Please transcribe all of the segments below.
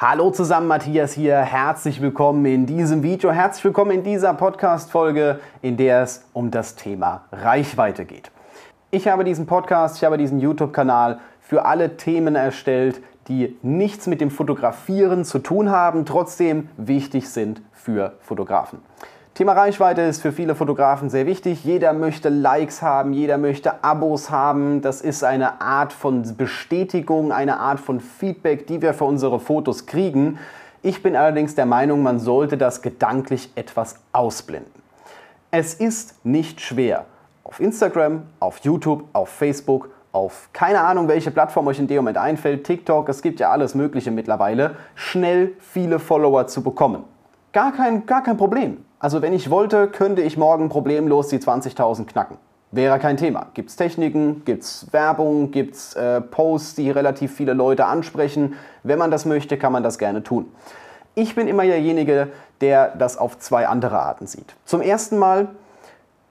Hallo zusammen, Matthias hier. Herzlich willkommen in diesem Video. Herzlich willkommen in dieser Podcast-Folge, in der es um das Thema Reichweite geht. Ich habe diesen Podcast, ich habe diesen YouTube-Kanal für alle Themen erstellt, die nichts mit dem Fotografieren zu tun haben, trotzdem wichtig sind für Fotografen. Thema Reichweite ist für viele Fotografen sehr wichtig. Jeder möchte Likes haben, jeder möchte Abos haben. Das ist eine Art von Bestätigung, eine Art von Feedback, die wir für unsere Fotos kriegen. Ich bin allerdings der Meinung, man sollte das gedanklich etwas ausblenden. Es ist nicht schwer, auf Instagram, auf YouTube, auf Facebook, auf keine Ahnung, welche Plattform euch in dem Moment einfällt, TikTok, es gibt ja alles Mögliche mittlerweile, schnell viele Follower zu bekommen. Gar kein, gar kein Problem. Also wenn ich wollte, könnte ich morgen problemlos die 20.000 knacken. Wäre kein Thema. Gibt es Techniken, gibt es Werbung, gibt es äh, Posts, die relativ viele Leute ansprechen. Wenn man das möchte, kann man das gerne tun. Ich bin immer derjenige, der das auf zwei andere Arten sieht. Zum ersten Mal,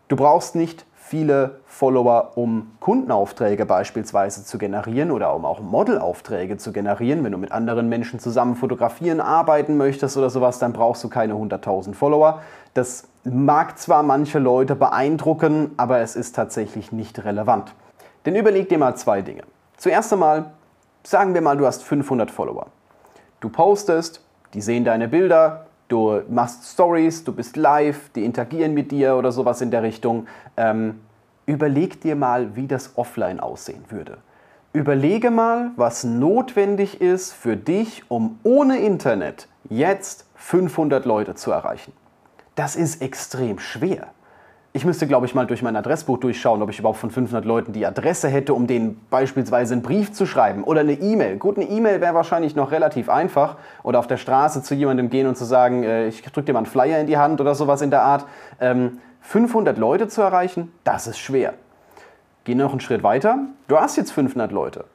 du brauchst nicht viele Follower, um Kundenaufträge beispielsweise zu generieren oder um auch Modelaufträge zu generieren. Wenn du mit anderen Menschen zusammen fotografieren, arbeiten möchtest oder sowas, dann brauchst du keine 100.000 Follower. Das mag zwar manche Leute beeindrucken, aber es ist tatsächlich nicht relevant. Denn überleg dir mal zwei Dinge. Zuerst einmal, sagen wir mal, du hast 500 Follower. Du postest, die sehen deine Bilder, du machst Stories, du bist live, die interagieren mit dir oder sowas in der Richtung. Ähm, überleg dir mal, wie das offline aussehen würde. Überlege mal, was notwendig ist für dich, um ohne Internet jetzt 500 Leute zu erreichen. Das ist extrem schwer. Ich müsste, glaube ich, mal durch mein Adressbuch durchschauen, ob ich überhaupt von 500 Leuten die Adresse hätte, um denen beispielsweise einen Brief zu schreiben oder eine E-Mail. Gut, eine E-Mail wäre wahrscheinlich noch relativ einfach. Oder auf der Straße zu jemandem gehen und zu sagen, äh, ich drücke dir mal einen Flyer in die Hand oder sowas in der Art. Ähm, 500 Leute zu erreichen, das ist schwer. Geh noch einen Schritt weiter. Du hast jetzt 500 Leute.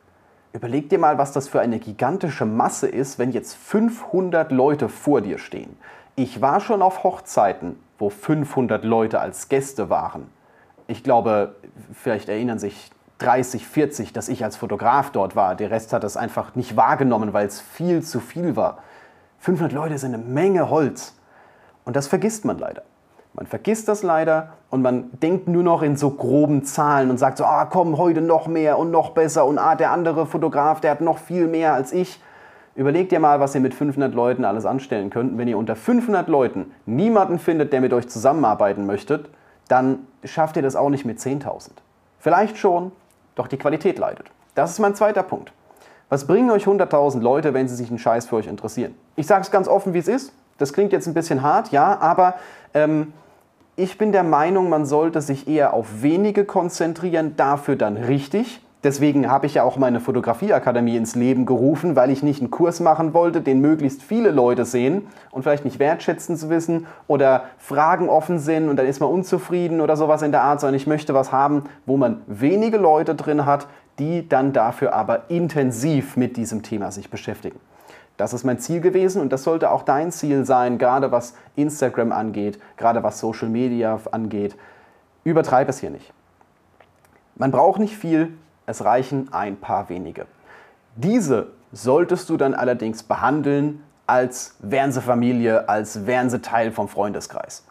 Überleg dir mal, was das für eine gigantische Masse ist, wenn jetzt 500 Leute vor dir stehen. Ich war schon auf Hochzeiten, wo 500 Leute als Gäste waren. Ich glaube, vielleicht erinnern sich 30, 40, dass ich als Fotograf dort war. Der Rest hat das einfach nicht wahrgenommen, weil es viel zu viel war. 500 Leute sind eine Menge Holz. Und das vergisst man leider. Man vergisst das leider und man denkt nur noch in so groben Zahlen und sagt so, ah komm, heute noch mehr und noch besser und ah, der andere Fotograf, der hat noch viel mehr als ich. Überlegt ihr mal, was ihr mit 500 Leuten alles anstellen könnt. Wenn ihr unter 500 Leuten niemanden findet, der mit euch zusammenarbeiten möchte, dann schafft ihr das auch nicht mit 10.000. Vielleicht schon, doch die Qualität leidet. Das ist mein zweiter Punkt. Was bringen euch 100.000 Leute, wenn sie sich einen Scheiß für euch interessieren? Ich sage es ganz offen, wie es ist. Das klingt jetzt ein bisschen hart, ja, aber ähm, ich bin der Meinung, man sollte sich eher auf wenige konzentrieren, dafür dann richtig Deswegen habe ich ja auch meine Fotografieakademie ins Leben gerufen, weil ich nicht einen Kurs machen wollte, den möglichst viele Leute sehen und vielleicht nicht wertschätzen zu wissen oder Fragen offen sind und dann ist man unzufrieden oder sowas in der Art, sondern ich möchte was haben, wo man wenige Leute drin hat, die dann dafür aber intensiv mit diesem Thema sich beschäftigen. Das ist mein Ziel gewesen und das sollte auch dein Ziel sein, gerade was Instagram angeht, gerade was Social Media angeht. Übertreib es hier nicht. Man braucht nicht viel, es reichen ein paar wenige. Diese solltest du dann allerdings behandeln, als wären sie Familie, als wären sie Teil vom Freundeskreis.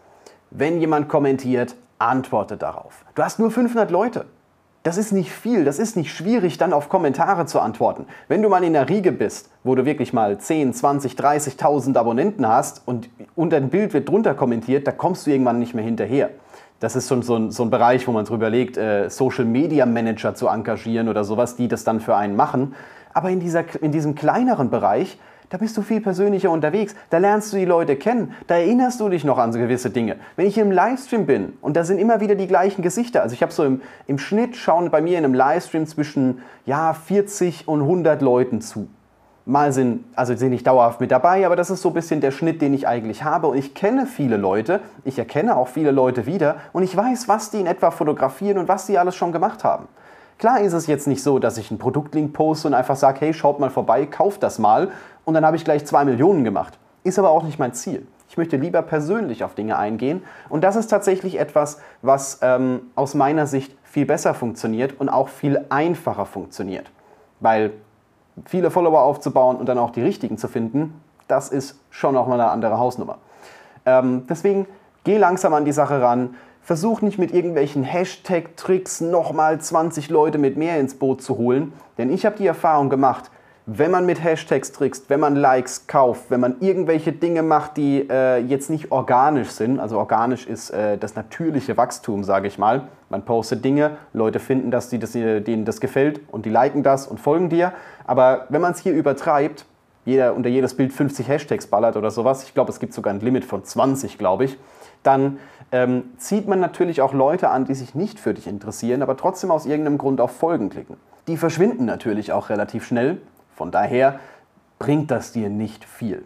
Wenn jemand kommentiert, antworte darauf. Du hast nur 500 Leute. Das ist nicht viel, das ist nicht schwierig, dann auf Kommentare zu antworten. Wenn du mal in der Riege bist, wo du wirklich mal 10, 20, 30.000 Abonnenten hast und unter ein Bild wird drunter kommentiert, da kommst du irgendwann nicht mehr hinterher. Das ist schon so ein, so ein Bereich, wo man drüber legt, äh, Social Media Manager zu engagieren oder sowas, die das dann für einen machen. Aber in, dieser, in diesem kleineren Bereich, da bist du viel persönlicher unterwegs. Da lernst du die Leute kennen. Da erinnerst du dich noch an so gewisse Dinge. Wenn ich im Livestream bin und da sind immer wieder die gleichen Gesichter. Also ich habe so im, im Schnitt schauen bei mir in einem Livestream zwischen ja, 40 und 100 Leuten zu. Mal sind, also sind nicht dauerhaft mit dabei, aber das ist so ein bisschen der Schnitt, den ich eigentlich habe. Und ich kenne viele Leute, ich erkenne auch viele Leute wieder und ich weiß, was die in etwa fotografieren und was die alles schon gemacht haben. Klar ist es jetzt nicht so, dass ich einen Produktlink poste und einfach sage, hey, schaut mal vorbei, kauft das mal und dann habe ich gleich zwei Millionen gemacht. Ist aber auch nicht mein Ziel. Ich möchte lieber persönlich auf Dinge eingehen und das ist tatsächlich etwas, was ähm, aus meiner Sicht viel besser funktioniert und auch viel einfacher funktioniert. Weil viele Follower aufzubauen und dann auch die richtigen zu finden, das ist schon auch mal eine andere Hausnummer. Ähm, deswegen geh langsam an die Sache ran. Versuch nicht mit irgendwelchen Hashtag-Tricks nochmal 20 Leute mit mehr ins Boot zu holen, denn ich habe die Erfahrung gemacht, wenn man mit Hashtags trickst, wenn man Likes kauft, wenn man irgendwelche Dinge macht, die äh, jetzt nicht organisch sind, also organisch ist äh, das natürliche Wachstum, sage ich mal. Man postet Dinge, Leute finden, dass die, das, denen das gefällt und die liken das und folgen dir. Aber wenn man es hier übertreibt, jeder unter jedes Bild 50 Hashtags ballert oder sowas, ich glaube, es gibt sogar ein Limit von 20, glaube ich, dann ähm, zieht man natürlich auch Leute an, die sich nicht für dich interessieren, aber trotzdem aus irgendeinem Grund auf Folgen klicken. Die verschwinden natürlich auch relativ schnell von daher bringt das dir nicht viel.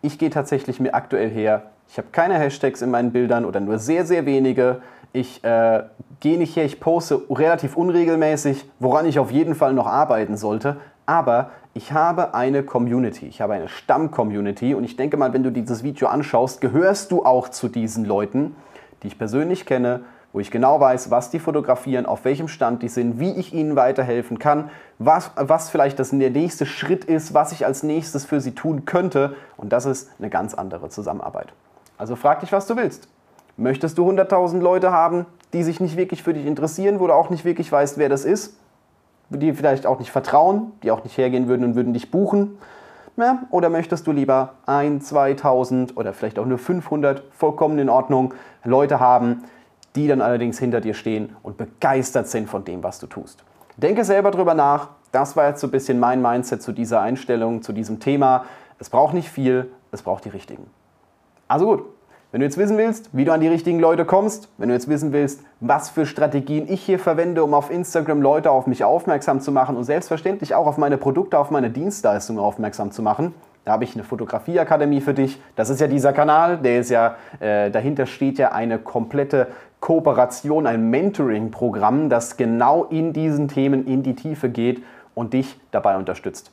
Ich gehe tatsächlich mir aktuell her, ich habe keine Hashtags in meinen Bildern oder nur sehr, sehr wenige. Ich äh, gehe nicht her, ich poste relativ unregelmäßig, woran ich auf jeden Fall noch arbeiten sollte. Aber ich habe eine Community, ich habe eine Stamm-Community und ich denke mal, wenn du dieses Video anschaust, gehörst du auch zu diesen Leuten, die ich persönlich kenne, wo ich genau weiß, was die fotografieren, auf welchem Stand die sind, wie ich ihnen weiterhelfen kann, was, was vielleicht das, der nächste Schritt ist, was ich als nächstes für sie tun könnte. Und das ist eine ganz andere Zusammenarbeit. Also frag dich, was du willst. Möchtest du 100.000 Leute haben, die sich nicht wirklich für dich interessieren, wo du auch nicht wirklich weißt, wer das ist, die vielleicht auch nicht vertrauen, die auch nicht hergehen würden und würden dich buchen? Ja, oder möchtest du lieber 1, 2000 oder vielleicht auch nur 500 vollkommen in Ordnung Leute haben, die dann allerdings hinter dir stehen und begeistert sind von dem, was du tust. Denke selber drüber nach. Das war jetzt so ein bisschen mein Mindset zu dieser Einstellung, zu diesem Thema. Es braucht nicht viel, es braucht die richtigen. Also gut, wenn du jetzt wissen willst, wie du an die richtigen Leute kommst, wenn du jetzt wissen willst, was für Strategien ich hier verwende, um auf Instagram Leute auf mich aufmerksam zu machen und selbstverständlich auch auf meine Produkte, auf meine Dienstleistungen aufmerksam zu machen, da habe ich eine Fotografieakademie für dich. Das ist ja dieser Kanal, der ist ja, äh, dahinter steht ja eine komplette Kooperation, ein Mentoring-Programm, das genau in diesen Themen in die Tiefe geht und dich dabei unterstützt.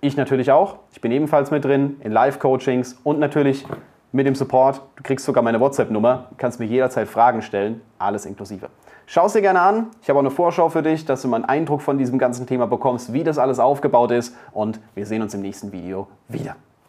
Ich natürlich auch. Ich bin ebenfalls mit drin in Live-Coachings und natürlich mit dem Support. Du kriegst sogar meine WhatsApp-Nummer, kannst mir jederzeit Fragen stellen, alles inklusive. Schau es dir gerne an. Ich habe auch eine Vorschau für dich, dass du mal einen Eindruck von diesem ganzen Thema bekommst, wie das alles aufgebaut ist. Und wir sehen uns im nächsten Video wieder.